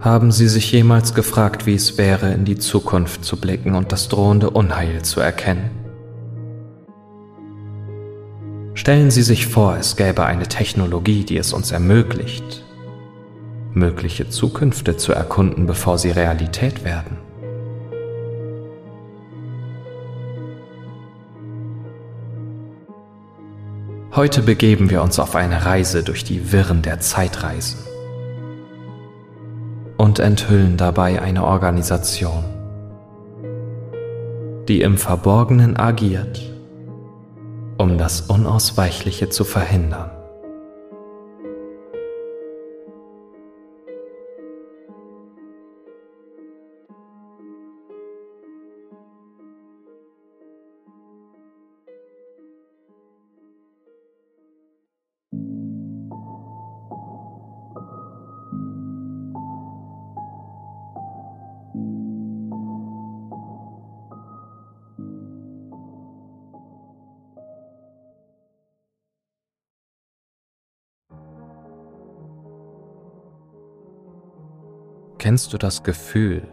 Haben Sie sich jemals gefragt, wie es wäre, in die Zukunft zu blicken und das drohende Unheil zu erkennen? Stellen Sie sich vor, es gäbe eine Technologie, die es uns ermöglicht, mögliche Zukünfte zu erkunden, bevor sie Realität werden. Heute begeben wir uns auf eine Reise durch die Wirren der Zeitreisen und enthüllen dabei eine Organisation, die im Verborgenen agiert, um das Unausweichliche zu verhindern. Kennst du das Gefühl,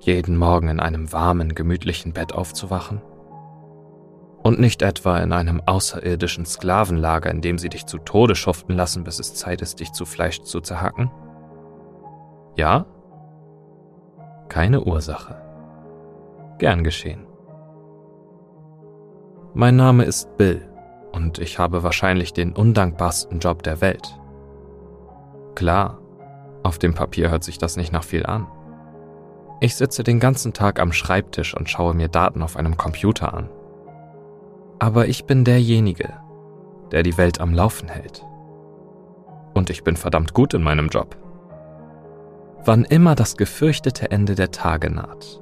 jeden Morgen in einem warmen, gemütlichen Bett aufzuwachen? Und nicht etwa in einem außerirdischen Sklavenlager, in dem sie dich zu Tode schuften lassen, bis es Zeit ist, dich zu Fleisch zu zerhacken? Ja? Keine Ursache. Gern geschehen. Mein Name ist Bill und ich habe wahrscheinlich den undankbarsten Job der Welt. Klar, auf dem Papier hört sich das nicht nach viel an. Ich sitze den ganzen Tag am Schreibtisch und schaue mir Daten auf einem Computer an. Aber ich bin derjenige, der die Welt am Laufen hält. Und ich bin verdammt gut in meinem Job. Wann immer das gefürchtete Ende der Tage naht,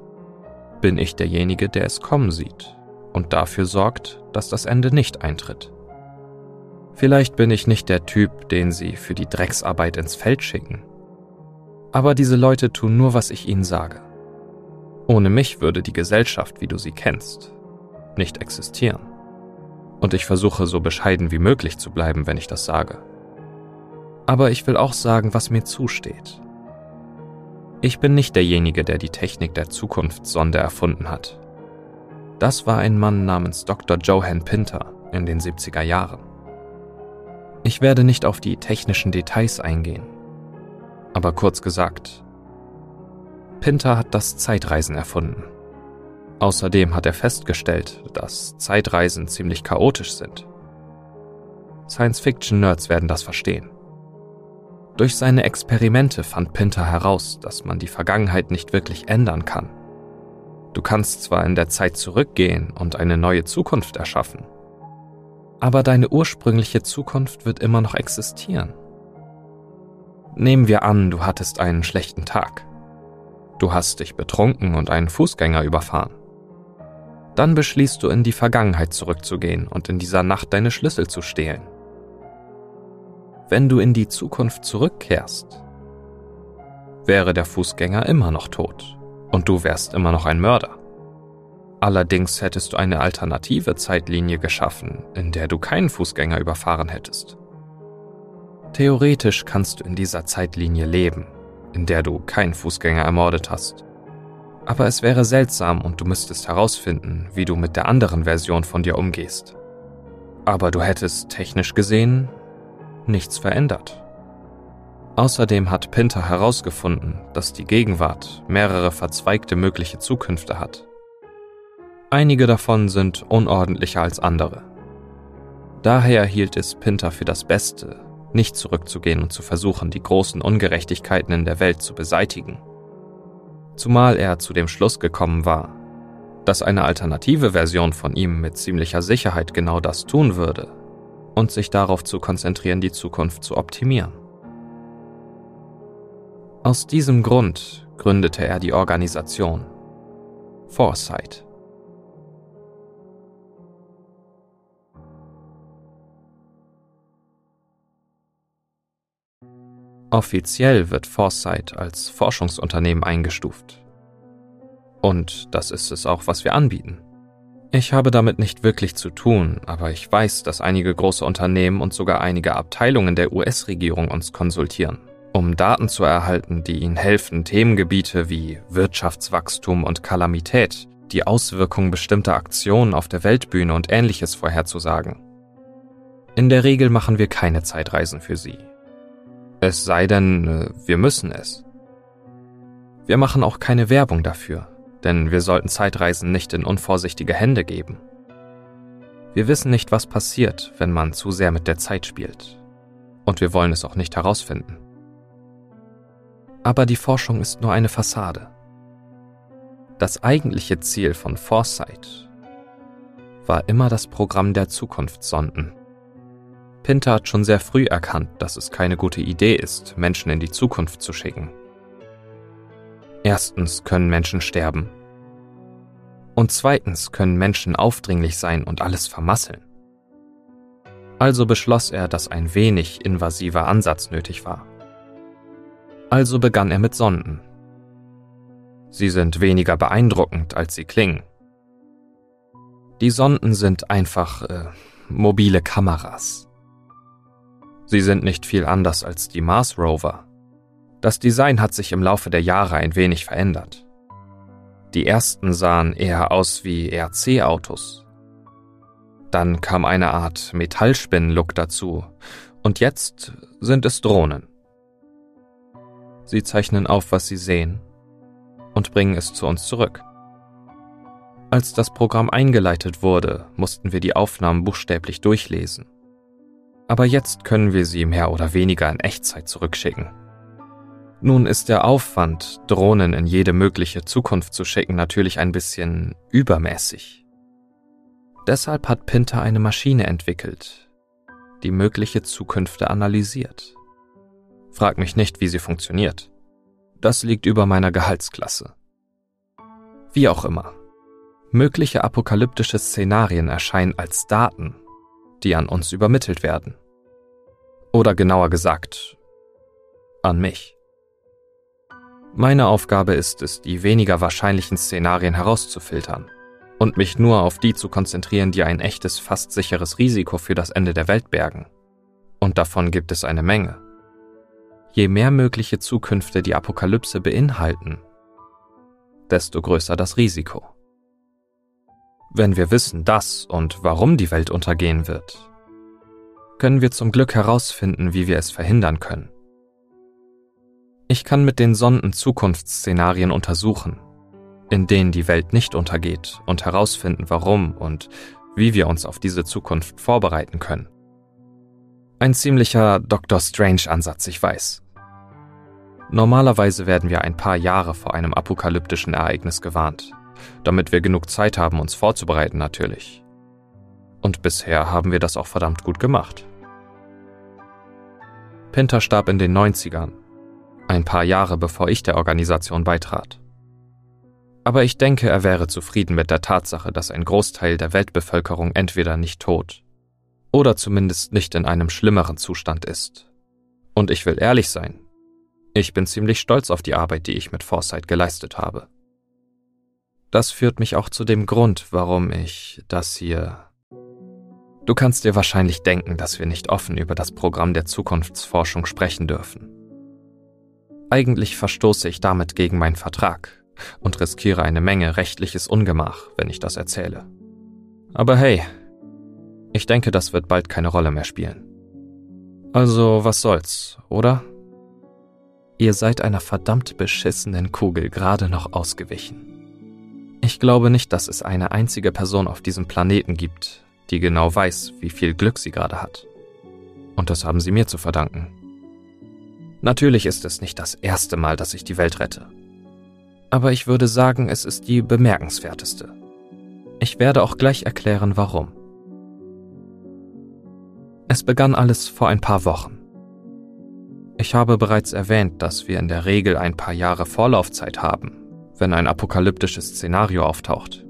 bin ich derjenige, der es kommen sieht und dafür sorgt, dass das Ende nicht eintritt. Vielleicht bin ich nicht der Typ, den sie für die Drecksarbeit ins Feld schicken, aber diese Leute tun nur, was ich ihnen sage. Ohne mich würde die Gesellschaft, wie du sie kennst, nicht existieren. Und ich versuche so bescheiden wie möglich zu bleiben, wenn ich das sage. Aber ich will auch sagen, was mir zusteht. Ich bin nicht derjenige, der die Technik der Zukunftssonde erfunden hat. Das war ein Mann namens Dr. Johann Pinter in den 70er Jahren. Ich werde nicht auf die technischen Details eingehen, aber kurz gesagt, Pinter hat das Zeitreisen erfunden. Außerdem hat er festgestellt, dass Zeitreisen ziemlich chaotisch sind. Science-Fiction-Nerds werden das verstehen. Durch seine Experimente fand Pinter heraus, dass man die Vergangenheit nicht wirklich ändern kann. Du kannst zwar in der Zeit zurückgehen und eine neue Zukunft erschaffen, aber deine ursprüngliche Zukunft wird immer noch existieren. Nehmen wir an, du hattest einen schlechten Tag. Du hast dich betrunken und einen Fußgänger überfahren. Dann beschließt du in die Vergangenheit zurückzugehen und in dieser Nacht deine Schlüssel zu stehlen. Wenn du in die Zukunft zurückkehrst, wäre der Fußgänger immer noch tot und du wärst immer noch ein Mörder. Allerdings hättest du eine alternative Zeitlinie geschaffen, in der du keinen Fußgänger überfahren hättest. Theoretisch kannst du in dieser Zeitlinie leben, in der du keinen Fußgänger ermordet hast. Aber es wäre seltsam und du müsstest herausfinden, wie du mit der anderen Version von dir umgehst. Aber du hättest technisch gesehen nichts verändert. Außerdem hat Pinter herausgefunden, dass die Gegenwart mehrere verzweigte mögliche Zukünfte hat. Einige davon sind unordentlicher als andere. Daher hielt es Pinter für das Beste, nicht zurückzugehen und zu versuchen, die großen Ungerechtigkeiten in der Welt zu beseitigen. Zumal er zu dem Schluss gekommen war, dass eine alternative Version von ihm mit ziemlicher Sicherheit genau das tun würde und sich darauf zu konzentrieren, die Zukunft zu optimieren. Aus diesem Grund gründete er die Organisation Foresight. Offiziell wird Foresight als Forschungsunternehmen eingestuft. Und das ist es auch, was wir anbieten. Ich habe damit nicht wirklich zu tun, aber ich weiß, dass einige große Unternehmen und sogar einige Abteilungen der US-Regierung uns konsultieren, um Daten zu erhalten, die ihnen helfen, Themengebiete wie Wirtschaftswachstum und Kalamität, die Auswirkungen bestimmter Aktionen auf der Weltbühne und ähnliches vorherzusagen. In der Regel machen wir keine Zeitreisen für sie. Es sei denn, äh, wir müssen es. Wir machen auch keine Werbung dafür, denn wir sollten Zeitreisen nicht in unvorsichtige Hände geben. Wir wissen nicht, was passiert, wenn man zu sehr mit der Zeit spielt. Und wir wollen es auch nicht herausfinden. Aber die Forschung ist nur eine Fassade. Das eigentliche Ziel von Foresight war immer das Programm der Zukunftssonden. Pinter hat schon sehr früh erkannt, dass es keine gute Idee ist, Menschen in die Zukunft zu schicken. Erstens können Menschen sterben. Und zweitens können Menschen aufdringlich sein und alles vermasseln. Also beschloss er, dass ein wenig invasiver Ansatz nötig war. Also begann er mit Sonden. Sie sind weniger beeindruckend, als sie klingen. Die Sonden sind einfach äh, mobile Kameras. Sie sind nicht viel anders als die Mars Rover. Das Design hat sich im Laufe der Jahre ein wenig verändert. Die ersten sahen eher aus wie RC-Autos. Dann kam eine Art Metallspinnen-Look dazu und jetzt sind es Drohnen. Sie zeichnen auf, was sie sehen und bringen es zu uns zurück. Als das Programm eingeleitet wurde, mussten wir die Aufnahmen buchstäblich durchlesen. Aber jetzt können wir sie mehr oder weniger in Echtzeit zurückschicken. Nun ist der Aufwand, Drohnen in jede mögliche Zukunft zu schicken, natürlich ein bisschen übermäßig. Deshalb hat Pinter eine Maschine entwickelt, die mögliche Zukünfte analysiert. Frag mich nicht, wie sie funktioniert. Das liegt über meiner Gehaltsklasse. Wie auch immer. Mögliche apokalyptische Szenarien erscheinen als Daten, die an uns übermittelt werden. Oder genauer gesagt, an mich. Meine Aufgabe ist es, die weniger wahrscheinlichen Szenarien herauszufiltern und mich nur auf die zu konzentrieren, die ein echtes, fast sicheres Risiko für das Ende der Welt bergen. Und davon gibt es eine Menge. Je mehr mögliche Zukünfte die Apokalypse beinhalten, desto größer das Risiko. Wenn wir wissen, dass und warum die Welt untergehen wird, können wir zum Glück herausfinden, wie wir es verhindern können. Ich kann mit den Sonden Zukunftsszenarien untersuchen, in denen die Welt nicht untergeht und herausfinden, warum und wie wir uns auf diese Zukunft vorbereiten können. Ein ziemlicher Dr. Strange-Ansatz, ich weiß. Normalerweise werden wir ein paar Jahre vor einem apokalyptischen Ereignis gewarnt, damit wir genug Zeit haben, uns vorzubereiten natürlich. Und bisher haben wir das auch verdammt gut gemacht. Pinter starb in den 90ern ein paar Jahre bevor ich der Organisation beitrat. Aber ich denke, er wäre zufrieden mit der Tatsache, dass ein Großteil der Weltbevölkerung entweder nicht tot oder zumindest nicht in einem schlimmeren Zustand ist. Und ich will ehrlich sein, ich bin ziemlich stolz auf die Arbeit, die ich mit Foresight geleistet habe. Das führt mich auch zu dem Grund, warum ich das hier. Du kannst dir wahrscheinlich denken, dass wir nicht offen über das Programm der Zukunftsforschung sprechen dürfen. Eigentlich verstoße ich damit gegen meinen Vertrag und riskiere eine Menge rechtliches Ungemach, wenn ich das erzähle. Aber hey, ich denke, das wird bald keine Rolle mehr spielen. Also, was soll's, oder? Ihr seid einer verdammt beschissenen Kugel gerade noch ausgewichen. Ich glaube nicht, dass es eine einzige Person auf diesem Planeten gibt, die genau weiß, wie viel Glück sie gerade hat. Und das haben sie mir zu verdanken. Natürlich ist es nicht das erste Mal, dass ich die Welt rette. Aber ich würde sagen, es ist die bemerkenswerteste. Ich werde auch gleich erklären, warum. Es begann alles vor ein paar Wochen. Ich habe bereits erwähnt, dass wir in der Regel ein paar Jahre Vorlaufzeit haben, wenn ein apokalyptisches Szenario auftaucht.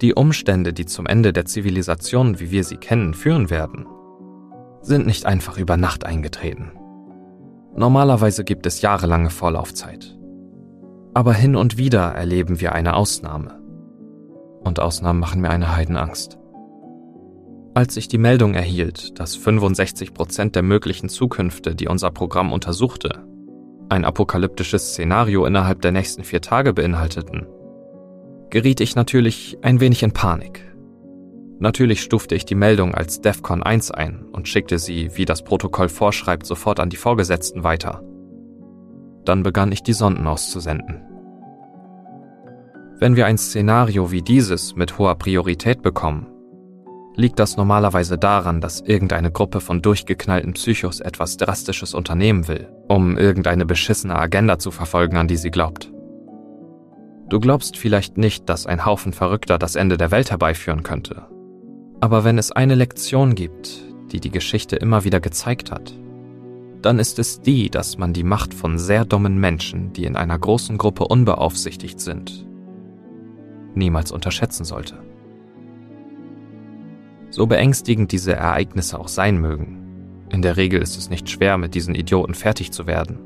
Die Umstände, die zum Ende der Zivilisation, wie wir sie kennen, führen werden, sind nicht einfach über Nacht eingetreten. Normalerweise gibt es jahrelange Vorlaufzeit. Aber hin und wieder erleben wir eine Ausnahme. Und Ausnahmen machen mir eine Heidenangst. Als ich die Meldung erhielt, dass 65 Prozent der möglichen Zukünfte, die unser Programm untersuchte, ein apokalyptisches Szenario innerhalb der nächsten vier Tage beinhalteten, geriet ich natürlich ein wenig in Panik. Natürlich stufte ich die Meldung als DEFCON 1 ein und schickte sie, wie das Protokoll vorschreibt, sofort an die Vorgesetzten weiter. Dann begann ich die Sonden auszusenden. Wenn wir ein Szenario wie dieses mit hoher Priorität bekommen, liegt das normalerweise daran, dass irgendeine Gruppe von durchgeknallten Psychos etwas Drastisches unternehmen will, um irgendeine beschissene Agenda zu verfolgen, an die sie glaubt. Du glaubst vielleicht nicht, dass ein Haufen Verrückter das Ende der Welt herbeiführen könnte. Aber wenn es eine Lektion gibt, die die Geschichte immer wieder gezeigt hat, dann ist es die, dass man die Macht von sehr dummen Menschen, die in einer großen Gruppe unbeaufsichtigt sind, niemals unterschätzen sollte. So beängstigend diese Ereignisse auch sein mögen, in der Regel ist es nicht schwer, mit diesen Idioten fertig zu werden.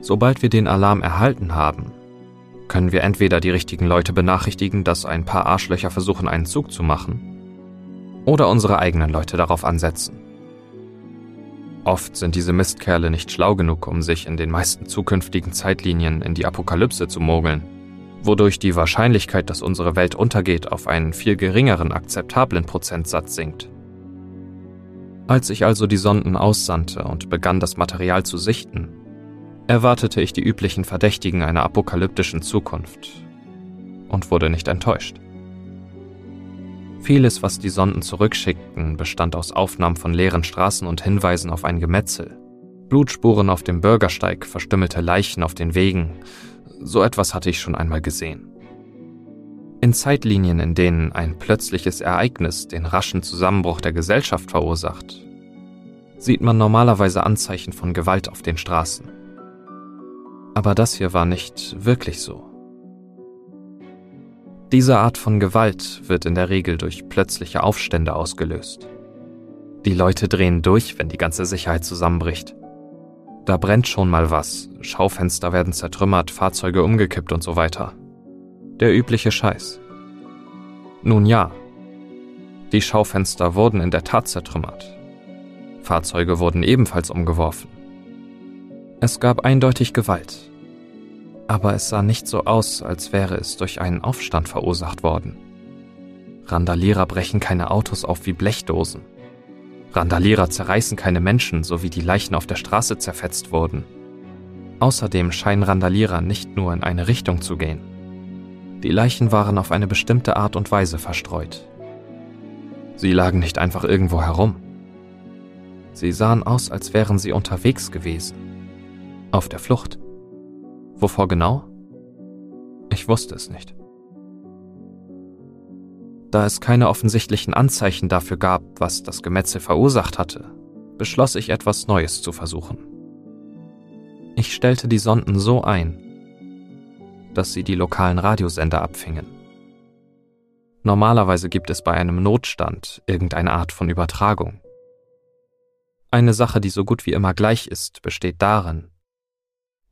Sobald wir den Alarm erhalten haben, können wir entweder die richtigen Leute benachrichtigen, dass ein paar Arschlöcher versuchen, einen Zug zu machen, oder unsere eigenen Leute darauf ansetzen. Oft sind diese Mistkerle nicht schlau genug, um sich in den meisten zukünftigen Zeitlinien in die Apokalypse zu mogeln wodurch die Wahrscheinlichkeit, dass unsere Welt untergeht, auf einen viel geringeren akzeptablen Prozentsatz sinkt. Als ich also die Sonden aussandte und begann das Material zu sichten, erwartete ich die üblichen Verdächtigen einer apokalyptischen Zukunft und wurde nicht enttäuscht. Vieles, was die Sonden zurückschickten, bestand aus Aufnahmen von leeren Straßen und Hinweisen auf ein Gemetzel. Blutspuren auf dem Bürgersteig, verstümmelte Leichen auf den Wegen, so etwas hatte ich schon einmal gesehen. In Zeitlinien, in denen ein plötzliches Ereignis den raschen Zusammenbruch der Gesellschaft verursacht, sieht man normalerweise Anzeichen von Gewalt auf den Straßen. Aber das hier war nicht wirklich so. Diese Art von Gewalt wird in der Regel durch plötzliche Aufstände ausgelöst. Die Leute drehen durch, wenn die ganze Sicherheit zusammenbricht. Da brennt schon mal was, Schaufenster werden zertrümmert, Fahrzeuge umgekippt und so weiter. Der übliche Scheiß. Nun ja, die Schaufenster wurden in der Tat zertrümmert. Fahrzeuge wurden ebenfalls umgeworfen. Es gab eindeutig Gewalt. Aber es sah nicht so aus, als wäre es durch einen Aufstand verursacht worden. Randalierer brechen keine Autos auf wie Blechdosen. Randalierer zerreißen keine Menschen, so wie die Leichen auf der Straße zerfetzt wurden. Außerdem scheinen Randalierer nicht nur in eine Richtung zu gehen. Die Leichen waren auf eine bestimmte Art und Weise verstreut. Sie lagen nicht einfach irgendwo herum. Sie sahen aus, als wären sie unterwegs gewesen. Auf der Flucht. Wovor genau? Ich wusste es nicht. Da es keine offensichtlichen Anzeichen dafür gab, was das Gemetzel verursacht hatte, beschloss ich etwas Neues zu versuchen. Ich stellte die Sonden so ein, dass sie die lokalen Radiosender abfingen. Normalerweise gibt es bei einem Notstand irgendeine Art von Übertragung. Eine Sache, die so gut wie immer gleich ist, besteht darin,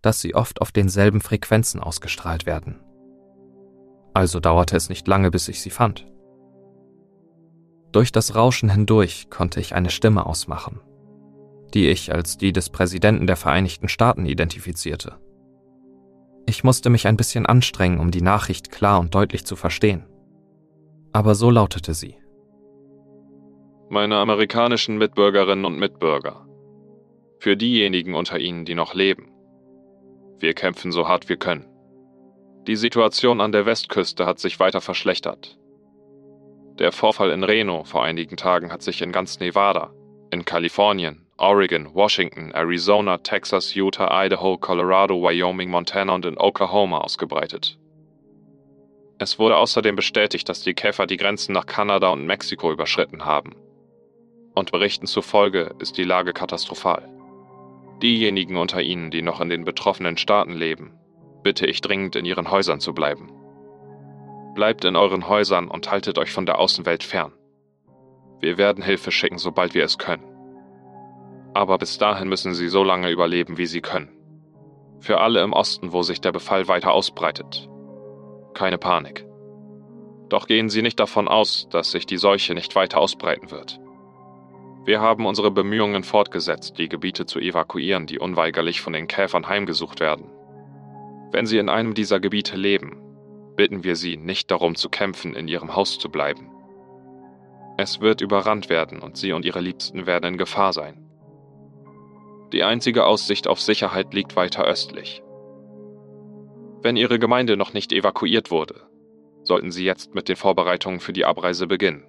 dass sie oft auf denselben Frequenzen ausgestrahlt werden. Also dauerte es nicht lange, bis ich sie fand. Durch das Rauschen hindurch konnte ich eine Stimme ausmachen, die ich als die des Präsidenten der Vereinigten Staaten identifizierte. Ich musste mich ein bisschen anstrengen, um die Nachricht klar und deutlich zu verstehen. Aber so lautete sie. Meine amerikanischen Mitbürgerinnen und Mitbürger. Für diejenigen unter Ihnen, die noch leben. Wir kämpfen so hart wir können. Die Situation an der Westküste hat sich weiter verschlechtert. Der Vorfall in Reno vor einigen Tagen hat sich in ganz Nevada, in Kalifornien, Oregon, Washington, Arizona, Texas, Utah, Idaho, Colorado, Wyoming, Montana und in Oklahoma ausgebreitet. Es wurde außerdem bestätigt, dass die Käfer die Grenzen nach Kanada und Mexiko überschritten haben. Und Berichten zufolge ist die Lage katastrophal. Diejenigen unter Ihnen, die noch in den betroffenen Staaten leben, bitte ich dringend in Ihren Häusern zu bleiben. Bleibt in euren Häusern und haltet euch von der Außenwelt fern. Wir werden Hilfe schicken, sobald wir es können. Aber bis dahin müssen sie so lange überleben, wie sie können. Für alle im Osten, wo sich der Befall weiter ausbreitet. Keine Panik. Doch gehen Sie nicht davon aus, dass sich die Seuche nicht weiter ausbreiten wird. Wir haben unsere Bemühungen fortgesetzt, die Gebiete zu evakuieren, die unweigerlich von den Käfern heimgesucht werden. Wenn Sie in einem dieser Gebiete leben, bitten wir Sie nicht darum zu kämpfen, in Ihrem Haus zu bleiben. Es wird überrannt werden und Sie und Ihre Liebsten werden in Gefahr sein. Die einzige Aussicht auf Sicherheit liegt weiter östlich. Wenn Ihre Gemeinde noch nicht evakuiert wurde, sollten Sie jetzt mit den Vorbereitungen für die Abreise beginnen.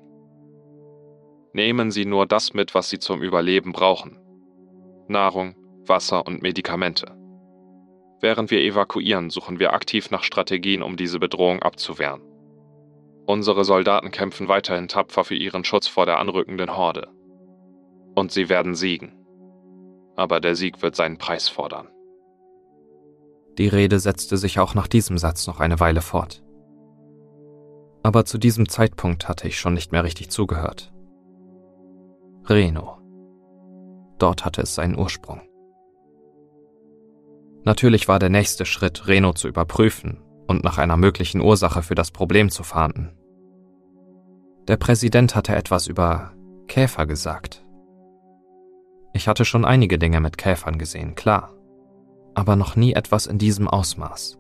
Nehmen Sie nur das mit, was Sie zum Überleben brauchen. Nahrung, Wasser und Medikamente. Während wir evakuieren, suchen wir aktiv nach Strategien, um diese Bedrohung abzuwehren. Unsere Soldaten kämpfen weiterhin tapfer für ihren Schutz vor der anrückenden Horde. Und sie werden siegen. Aber der Sieg wird seinen Preis fordern. Die Rede setzte sich auch nach diesem Satz noch eine Weile fort. Aber zu diesem Zeitpunkt hatte ich schon nicht mehr richtig zugehört. Reno. Dort hatte es seinen Ursprung. Natürlich war der nächste Schritt, Reno zu überprüfen und nach einer möglichen Ursache für das Problem zu fahnden. Der Präsident hatte etwas über Käfer gesagt. Ich hatte schon einige Dinge mit Käfern gesehen, klar, aber noch nie etwas in diesem Ausmaß.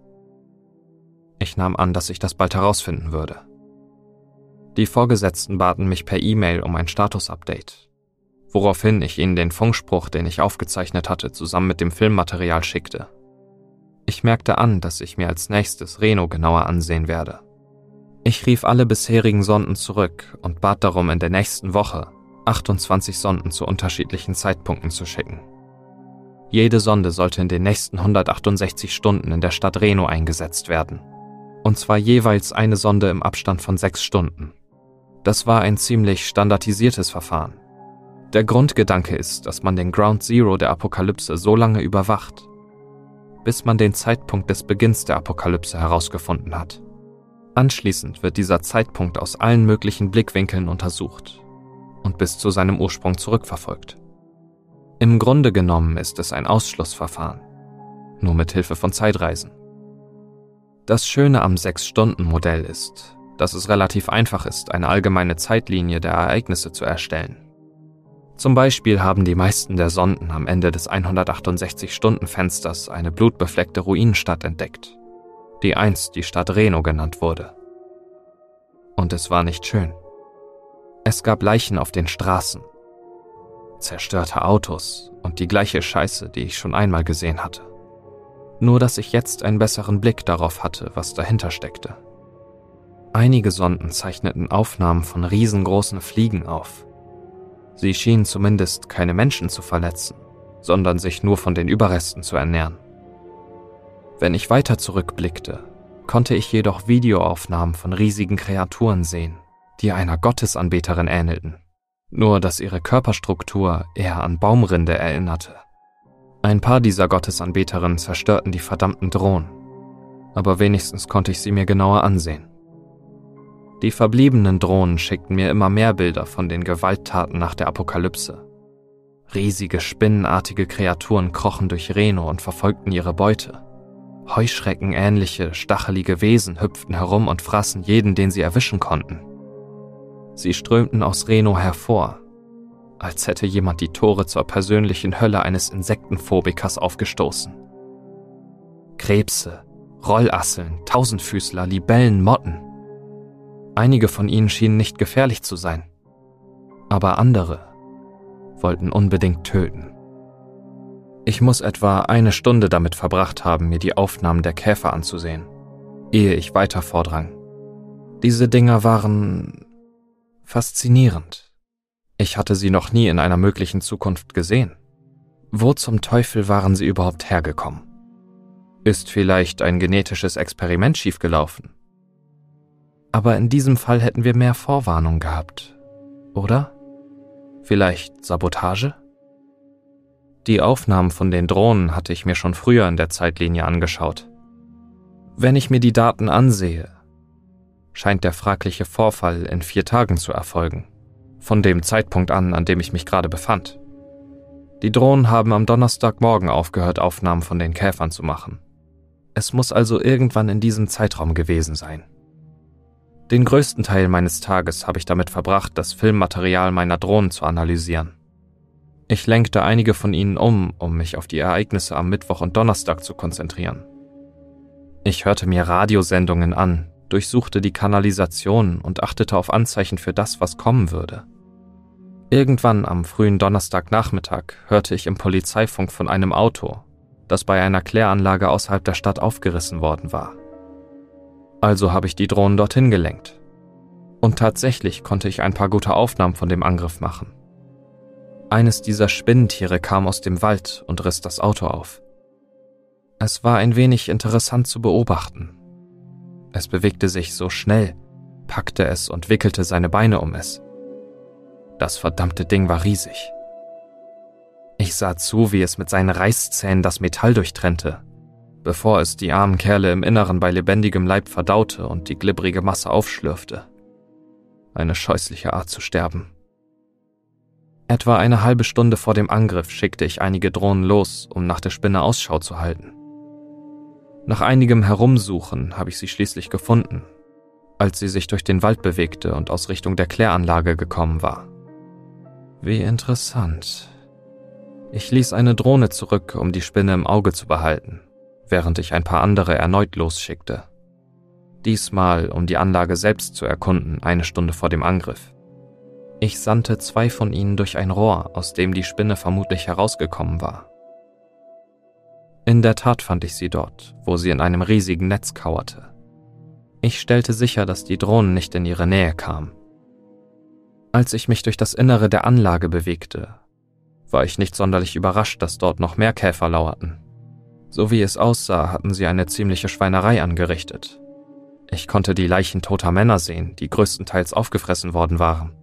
Ich nahm an, dass ich das bald herausfinden würde. Die Vorgesetzten baten mich per E-Mail um ein Status-Update, woraufhin ich ihnen den Funkspruch, den ich aufgezeichnet hatte, zusammen mit dem Filmmaterial schickte. Ich merkte an, dass ich mir als nächstes Reno genauer ansehen werde. Ich rief alle bisherigen Sonden zurück und bat darum, in der nächsten Woche 28 Sonden zu unterschiedlichen Zeitpunkten zu schicken. Jede Sonde sollte in den nächsten 168 Stunden in der Stadt Reno eingesetzt werden. Und zwar jeweils eine Sonde im Abstand von sechs Stunden. Das war ein ziemlich standardisiertes Verfahren. Der Grundgedanke ist, dass man den Ground Zero der Apokalypse so lange überwacht, bis man den Zeitpunkt des Beginns der Apokalypse herausgefunden hat. Anschließend wird dieser Zeitpunkt aus allen möglichen Blickwinkeln untersucht und bis zu seinem Ursprung zurückverfolgt. Im Grunde genommen ist es ein Ausschlussverfahren, nur mit Hilfe von Zeitreisen. Das Schöne am Sechs-Stunden-Modell ist, dass es relativ einfach ist, eine allgemeine Zeitlinie der Ereignisse zu erstellen. Zum Beispiel haben die meisten der Sonden am Ende des 168-Stunden-Fensters eine blutbefleckte Ruinenstadt entdeckt, die einst die Stadt Reno genannt wurde. Und es war nicht schön. Es gab Leichen auf den Straßen, zerstörte Autos und die gleiche Scheiße, die ich schon einmal gesehen hatte. Nur dass ich jetzt einen besseren Blick darauf hatte, was dahinter steckte. Einige Sonden zeichneten Aufnahmen von riesengroßen Fliegen auf, Sie schienen zumindest keine Menschen zu verletzen, sondern sich nur von den Überresten zu ernähren. Wenn ich weiter zurückblickte, konnte ich jedoch Videoaufnahmen von riesigen Kreaturen sehen, die einer Gottesanbeterin ähnelten, nur dass ihre Körperstruktur eher an Baumrinde erinnerte. Ein paar dieser Gottesanbeterinnen zerstörten die verdammten Drohnen, aber wenigstens konnte ich sie mir genauer ansehen. Die verbliebenen Drohnen schickten mir immer mehr Bilder von den Gewalttaten nach der Apokalypse. Riesige spinnenartige Kreaturen krochen durch Reno und verfolgten ihre Beute. Heuschreckenähnliche, stachelige Wesen hüpften herum und fraßen jeden, den sie erwischen konnten. Sie strömten aus Reno hervor, als hätte jemand die Tore zur persönlichen Hölle eines Insektenphobikers aufgestoßen. Krebse, Rollasseln, Tausendfüßler, Libellen, Motten. Einige von ihnen schienen nicht gefährlich zu sein, aber andere wollten unbedingt töten. Ich muss etwa eine Stunde damit verbracht haben, mir die Aufnahmen der Käfer anzusehen, ehe ich weiter vordrang. Diese Dinger waren faszinierend. Ich hatte sie noch nie in einer möglichen Zukunft gesehen. Wo zum Teufel waren sie überhaupt hergekommen? Ist vielleicht ein genetisches Experiment schiefgelaufen? Aber in diesem Fall hätten wir mehr Vorwarnung gehabt, oder? Vielleicht Sabotage? Die Aufnahmen von den Drohnen hatte ich mir schon früher in der Zeitlinie angeschaut. Wenn ich mir die Daten ansehe, scheint der fragliche Vorfall in vier Tagen zu erfolgen, von dem Zeitpunkt an, an dem ich mich gerade befand. Die Drohnen haben am Donnerstagmorgen aufgehört, Aufnahmen von den Käfern zu machen. Es muss also irgendwann in diesem Zeitraum gewesen sein. Den größten Teil meines Tages habe ich damit verbracht, das Filmmaterial meiner Drohnen zu analysieren. Ich lenkte einige von ihnen um, um mich auf die Ereignisse am Mittwoch und Donnerstag zu konzentrieren. Ich hörte mir Radiosendungen an, durchsuchte die Kanalisation und achtete auf Anzeichen für das, was kommen würde. Irgendwann am frühen Donnerstagnachmittag hörte ich im Polizeifunk von einem Auto, das bei einer Kläranlage außerhalb der Stadt aufgerissen worden war. Also habe ich die Drohnen dorthin gelenkt. Und tatsächlich konnte ich ein paar gute Aufnahmen von dem Angriff machen. Eines dieser Spinnentiere kam aus dem Wald und riss das Auto auf. Es war ein wenig interessant zu beobachten. Es bewegte sich so schnell, packte es und wickelte seine Beine um es. Das verdammte Ding war riesig. Ich sah zu, wie es mit seinen Reißzähnen das Metall durchtrennte, bevor es die armen Kerle im Inneren bei lebendigem Leib verdaute und die glibbrige Masse aufschlürfte. Eine scheußliche Art zu sterben. Etwa eine halbe Stunde vor dem Angriff schickte ich einige Drohnen los, um nach der Spinne Ausschau zu halten. Nach einigem Herumsuchen habe ich sie schließlich gefunden, als sie sich durch den Wald bewegte und aus Richtung der Kläranlage gekommen war. Wie interessant. Ich ließ eine Drohne zurück, um die Spinne im Auge zu behalten, während ich ein paar andere erneut losschickte. Diesmal, um die Anlage selbst zu erkunden, eine Stunde vor dem Angriff. Ich sandte zwei von ihnen durch ein Rohr, aus dem die Spinne vermutlich herausgekommen war. In der Tat fand ich sie dort, wo sie in einem riesigen Netz kauerte. Ich stellte sicher, dass die Drohnen nicht in ihre Nähe kamen als ich mich durch das Innere der Anlage bewegte, war ich nicht sonderlich überrascht, dass dort noch mehr Käfer lauerten. So wie es aussah, hatten sie eine ziemliche Schweinerei angerichtet. Ich konnte die Leichen toter Männer sehen, die größtenteils aufgefressen worden waren.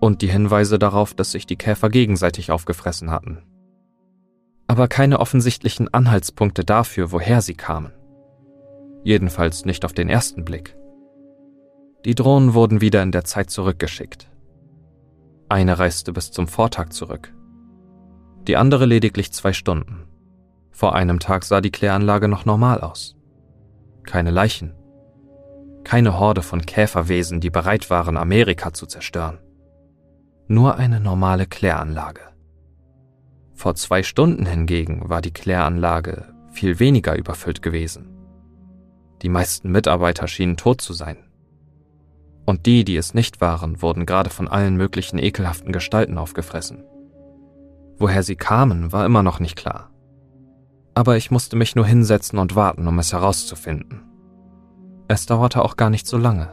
Und die Hinweise darauf, dass sich die Käfer gegenseitig aufgefressen hatten. Aber keine offensichtlichen Anhaltspunkte dafür, woher sie kamen. Jedenfalls nicht auf den ersten Blick. Die Drohnen wurden wieder in der Zeit zurückgeschickt. Eine reiste bis zum Vortag zurück. Die andere lediglich zwei Stunden. Vor einem Tag sah die Kläranlage noch normal aus. Keine Leichen. Keine Horde von Käferwesen, die bereit waren, Amerika zu zerstören. Nur eine normale Kläranlage. Vor zwei Stunden hingegen war die Kläranlage viel weniger überfüllt gewesen. Die meisten Mitarbeiter schienen tot zu sein. Und die, die es nicht waren, wurden gerade von allen möglichen ekelhaften Gestalten aufgefressen. Woher sie kamen, war immer noch nicht klar. Aber ich musste mich nur hinsetzen und warten, um es herauszufinden. Es dauerte auch gar nicht so lange.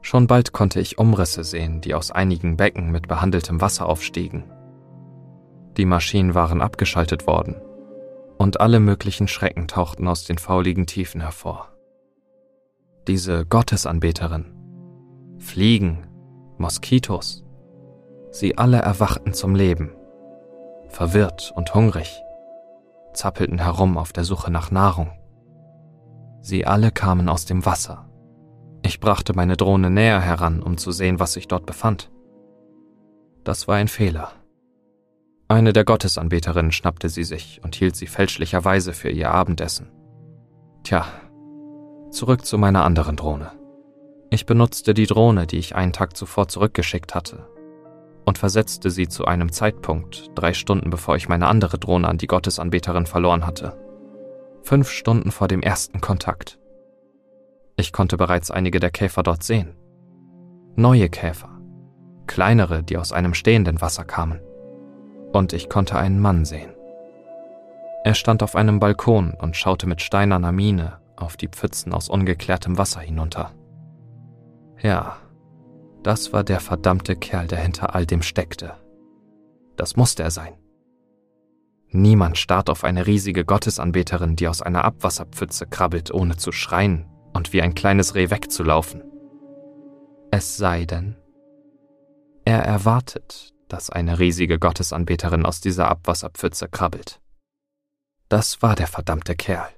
Schon bald konnte ich Umrisse sehen, die aus einigen Becken mit behandeltem Wasser aufstiegen. Die Maschinen waren abgeschaltet worden, und alle möglichen Schrecken tauchten aus den fauligen Tiefen hervor. Diese Gottesanbeterin Fliegen, Moskitos. Sie alle erwachten zum Leben, verwirrt und hungrig, zappelten herum auf der Suche nach Nahrung. Sie alle kamen aus dem Wasser. Ich brachte meine Drohne näher heran, um zu sehen, was sich dort befand. Das war ein Fehler. Eine der Gottesanbeterinnen schnappte sie sich und hielt sie fälschlicherweise für ihr Abendessen. Tja, zurück zu meiner anderen Drohne. Ich benutzte die Drohne, die ich einen Tag zuvor zurückgeschickt hatte, und versetzte sie zu einem Zeitpunkt, drei Stunden bevor ich meine andere Drohne an die Gottesanbeterin verloren hatte. Fünf Stunden vor dem ersten Kontakt. Ich konnte bereits einige der Käfer dort sehen. Neue Käfer. Kleinere, die aus einem stehenden Wasser kamen. Und ich konnte einen Mann sehen. Er stand auf einem Balkon und schaute mit steinerner Miene auf die Pfützen aus ungeklärtem Wasser hinunter. Ja, das war der verdammte Kerl, der hinter all dem steckte. Das musste er sein. Niemand starrt auf eine riesige Gottesanbeterin, die aus einer Abwasserpfütze krabbelt, ohne zu schreien und wie ein kleines Reh wegzulaufen. Es sei denn, er erwartet, dass eine riesige Gottesanbeterin aus dieser Abwasserpfütze krabbelt. Das war der verdammte Kerl.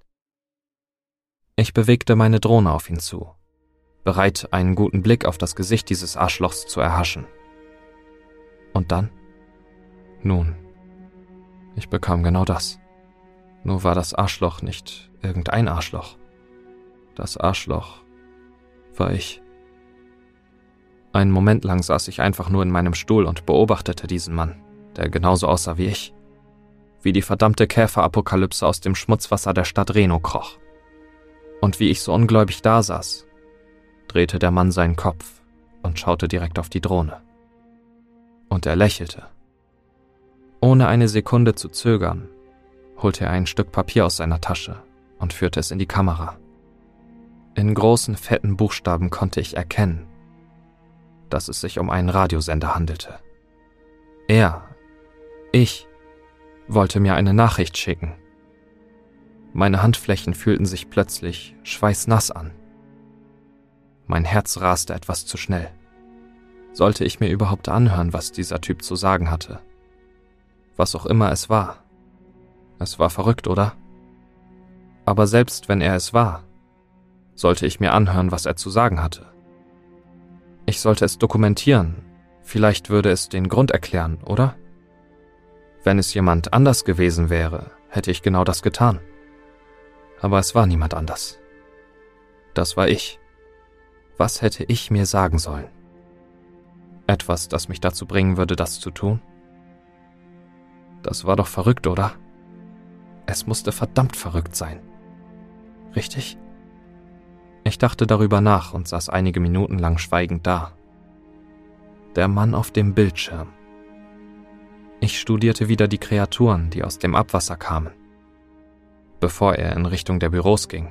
Ich bewegte meine Drohne auf ihn zu bereit, einen guten Blick auf das Gesicht dieses Arschlochs zu erhaschen. Und dann? Nun, ich bekam genau das. Nur war das Arschloch nicht irgendein Arschloch. Das Arschloch war ich. Einen Moment lang saß ich einfach nur in meinem Stuhl und beobachtete diesen Mann, der genauso aussah wie ich. Wie die verdammte Käferapokalypse aus dem Schmutzwasser der Stadt Reno kroch. Und wie ich so ungläubig dasaß, drehte der Mann seinen Kopf und schaute direkt auf die Drohne. Und er lächelte. Ohne eine Sekunde zu zögern, holte er ein Stück Papier aus seiner Tasche und führte es in die Kamera. In großen, fetten Buchstaben konnte ich erkennen, dass es sich um einen Radiosender handelte. Er, ich, wollte mir eine Nachricht schicken. Meine Handflächen fühlten sich plötzlich schweißnass an. Mein Herz raste etwas zu schnell. Sollte ich mir überhaupt anhören, was dieser Typ zu sagen hatte? Was auch immer es war. Es war verrückt, oder? Aber selbst wenn er es war, sollte ich mir anhören, was er zu sagen hatte. Ich sollte es dokumentieren, vielleicht würde es den Grund erklären, oder? Wenn es jemand anders gewesen wäre, hätte ich genau das getan. Aber es war niemand anders. Das war ich. Was hätte ich mir sagen sollen? Etwas, das mich dazu bringen würde, das zu tun? Das war doch verrückt, oder? Es musste verdammt verrückt sein. Richtig? Ich dachte darüber nach und saß einige Minuten lang schweigend da. Der Mann auf dem Bildschirm. Ich studierte wieder die Kreaturen, die aus dem Abwasser kamen, bevor er in Richtung der Büros ging.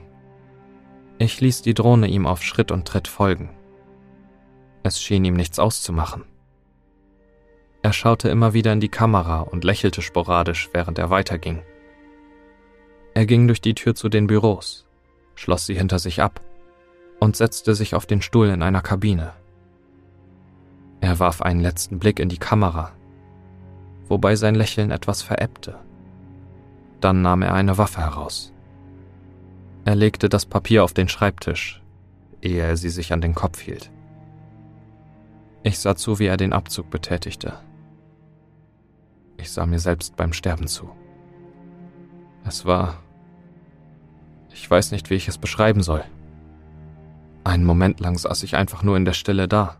Ich ließ die Drohne ihm auf Schritt und Tritt folgen. Es schien ihm nichts auszumachen. Er schaute immer wieder in die Kamera und lächelte sporadisch, während er weiterging. Er ging durch die Tür zu den Büros, schloss sie hinter sich ab und setzte sich auf den Stuhl in einer Kabine. Er warf einen letzten Blick in die Kamera, wobei sein Lächeln etwas verebbte. Dann nahm er eine Waffe heraus. Er legte das Papier auf den Schreibtisch, ehe er sie sich an den Kopf hielt. Ich sah zu, wie er den Abzug betätigte. Ich sah mir selbst beim Sterben zu. Es war... Ich weiß nicht, wie ich es beschreiben soll. Einen Moment lang saß ich einfach nur in der Stille da,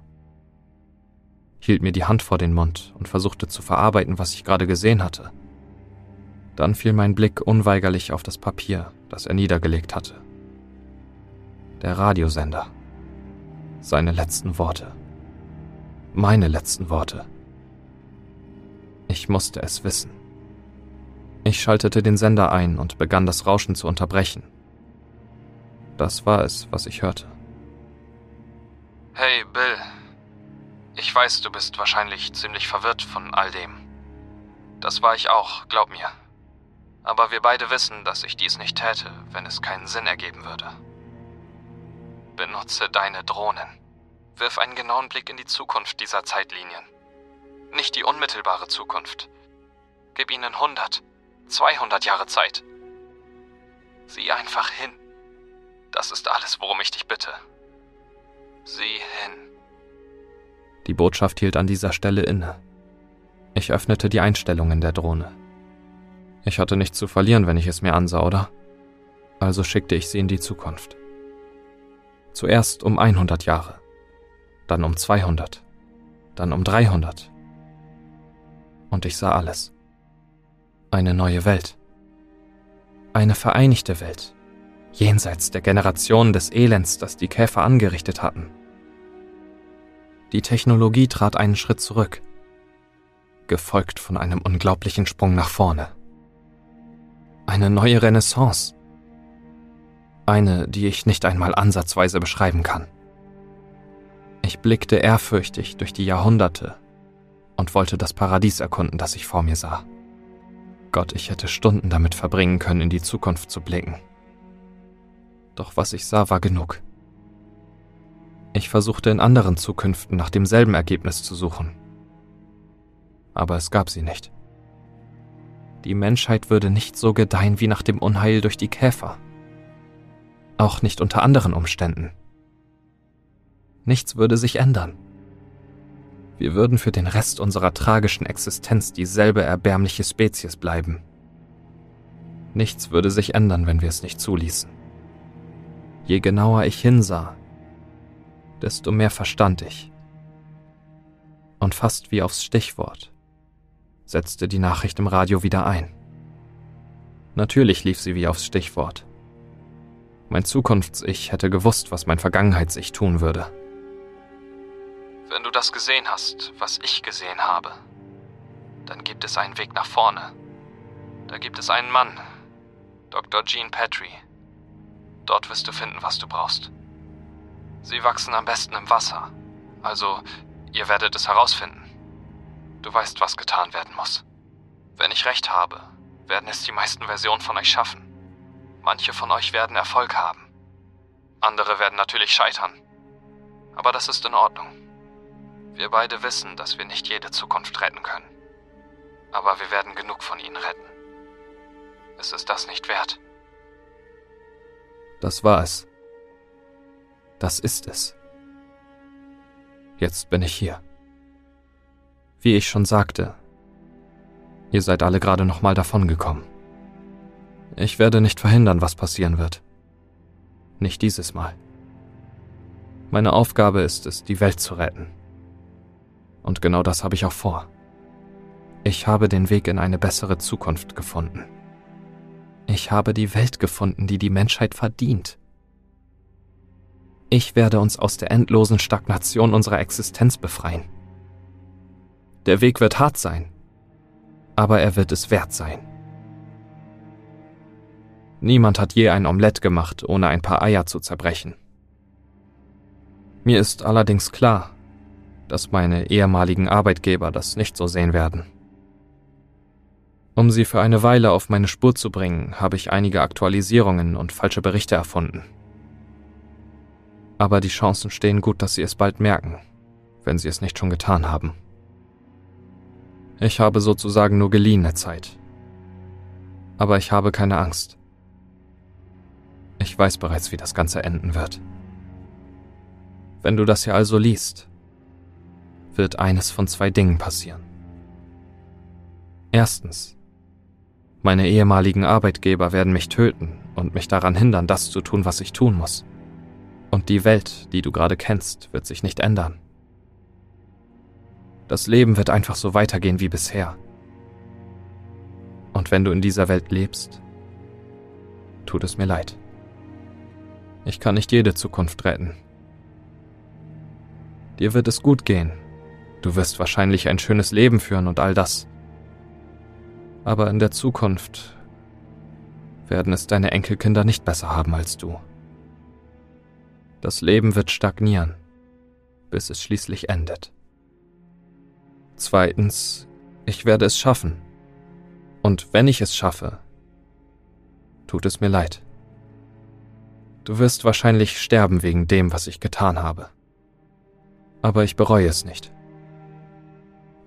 hielt mir die Hand vor den Mund und versuchte zu verarbeiten, was ich gerade gesehen hatte. Dann fiel mein Blick unweigerlich auf das Papier, das er niedergelegt hatte. Der Radiosender. Seine letzten Worte. Meine letzten Worte. Ich musste es wissen. Ich schaltete den Sender ein und begann das Rauschen zu unterbrechen. Das war es, was ich hörte. Hey, Bill. Ich weiß, du bist wahrscheinlich ziemlich verwirrt von all dem. Das war ich auch, glaub mir. Aber wir beide wissen, dass ich dies nicht täte, wenn es keinen Sinn ergeben würde. Benutze deine Drohnen. Wirf einen genauen Blick in die Zukunft dieser Zeitlinien. Nicht die unmittelbare Zukunft. Gib ihnen 100, 200 Jahre Zeit. Sieh einfach hin. Das ist alles, worum ich dich bitte. Sieh hin. Die Botschaft hielt an dieser Stelle inne. Ich öffnete die Einstellungen der Drohne. Ich hatte nichts zu verlieren, wenn ich es mir ansah, oder? Also schickte ich sie in die Zukunft. Zuerst um 100 Jahre, dann um 200, dann um 300. Und ich sah alles. Eine neue Welt. Eine vereinigte Welt, jenseits der Generationen des Elends, das die Käfer angerichtet hatten. Die Technologie trat einen Schritt zurück, gefolgt von einem unglaublichen Sprung nach vorne. Eine neue Renaissance. Eine, die ich nicht einmal ansatzweise beschreiben kann. Ich blickte ehrfürchtig durch die Jahrhunderte und wollte das Paradies erkunden, das ich vor mir sah. Gott, ich hätte Stunden damit verbringen können, in die Zukunft zu blicken. Doch was ich sah, war genug. Ich versuchte in anderen Zukünften nach demselben Ergebnis zu suchen. Aber es gab sie nicht. Die Menschheit würde nicht so gedeihen wie nach dem Unheil durch die Käfer. Auch nicht unter anderen Umständen. Nichts würde sich ändern. Wir würden für den Rest unserer tragischen Existenz dieselbe erbärmliche Spezies bleiben. Nichts würde sich ändern, wenn wir es nicht zuließen. Je genauer ich hinsah, desto mehr verstand ich. Und fast wie aufs Stichwort setzte die Nachricht im Radio wieder ein. Natürlich lief sie wie aufs Stichwort. Mein Zukunfts-Ich hätte gewusst, was mein Vergangenheits-Ich tun würde. Wenn du das gesehen hast, was ich gesehen habe, dann gibt es einen Weg nach vorne. Da gibt es einen Mann, Dr. Jean Petrie. Dort wirst du finden, was du brauchst. Sie wachsen am besten im Wasser. Also, ihr werdet es herausfinden. Du weißt, was getan werden muss. Wenn ich recht habe, werden es die meisten Versionen von euch schaffen. Manche von euch werden Erfolg haben. Andere werden natürlich scheitern. Aber das ist in Ordnung. Wir beide wissen, dass wir nicht jede Zukunft retten können. Aber wir werden genug von ihnen retten. Ist es das nicht wert? Das war es. Das ist es. Jetzt bin ich hier. Wie ich schon sagte, ihr seid alle gerade nochmal davongekommen. Ich werde nicht verhindern, was passieren wird. Nicht dieses Mal. Meine Aufgabe ist es, die Welt zu retten. Und genau das habe ich auch vor. Ich habe den Weg in eine bessere Zukunft gefunden. Ich habe die Welt gefunden, die die Menschheit verdient. Ich werde uns aus der endlosen Stagnation unserer Existenz befreien. Der Weg wird hart sein, aber er wird es wert sein. Niemand hat je ein Omelett gemacht, ohne ein paar Eier zu zerbrechen. Mir ist allerdings klar, dass meine ehemaligen Arbeitgeber das nicht so sehen werden. Um sie für eine Weile auf meine Spur zu bringen, habe ich einige Aktualisierungen und falsche Berichte erfunden. Aber die Chancen stehen gut, dass sie es bald merken, wenn sie es nicht schon getan haben. Ich habe sozusagen nur geliehene Zeit. Aber ich habe keine Angst. Ich weiß bereits, wie das Ganze enden wird. Wenn du das hier also liest, wird eines von zwei Dingen passieren. Erstens, meine ehemaligen Arbeitgeber werden mich töten und mich daran hindern, das zu tun, was ich tun muss. Und die Welt, die du gerade kennst, wird sich nicht ändern. Das Leben wird einfach so weitergehen wie bisher. Und wenn du in dieser Welt lebst, tut es mir leid. Ich kann nicht jede Zukunft retten. Dir wird es gut gehen. Du wirst wahrscheinlich ein schönes Leben führen und all das. Aber in der Zukunft werden es deine Enkelkinder nicht besser haben als du. Das Leben wird stagnieren, bis es schließlich endet. Zweitens, ich werde es schaffen. Und wenn ich es schaffe, tut es mir leid. Du wirst wahrscheinlich sterben wegen dem, was ich getan habe. Aber ich bereue es nicht.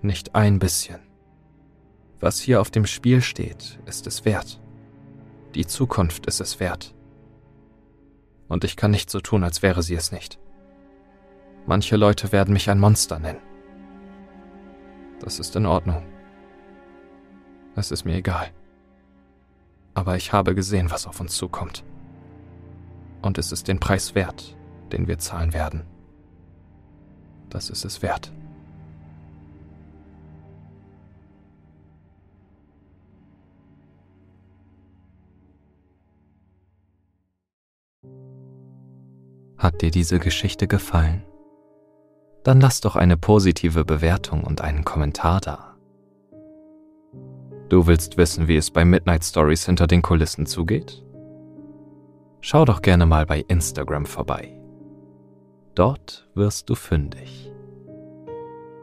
Nicht ein bisschen. Was hier auf dem Spiel steht, ist es wert. Die Zukunft ist es wert. Und ich kann nicht so tun, als wäre sie es nicht. Manche Leute werden mich ein Monster nennen. Das ist in Ordnung. Es ist mir egal. Aber ich habe gesehen, was auf uns zukommt. Und es ist den Preis wert, den wir zahlen werden. Das ist es wert. Hat dir diese Geschichte gefallen? Dann lass doch eine positive Bewertung und einen Kommentar da. Du willst wissen, wie es bei Midnight Stories hinter den Kulissen zugeht? Schau doch gerne mal bei Instagram vorbei. Dort wirst du fündig.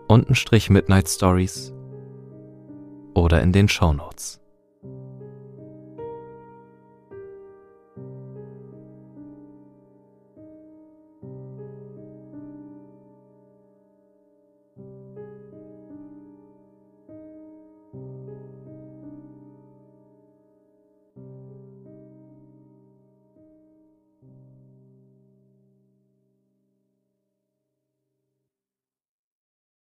Untenstrich Midnight Stories oder in den Shownotes.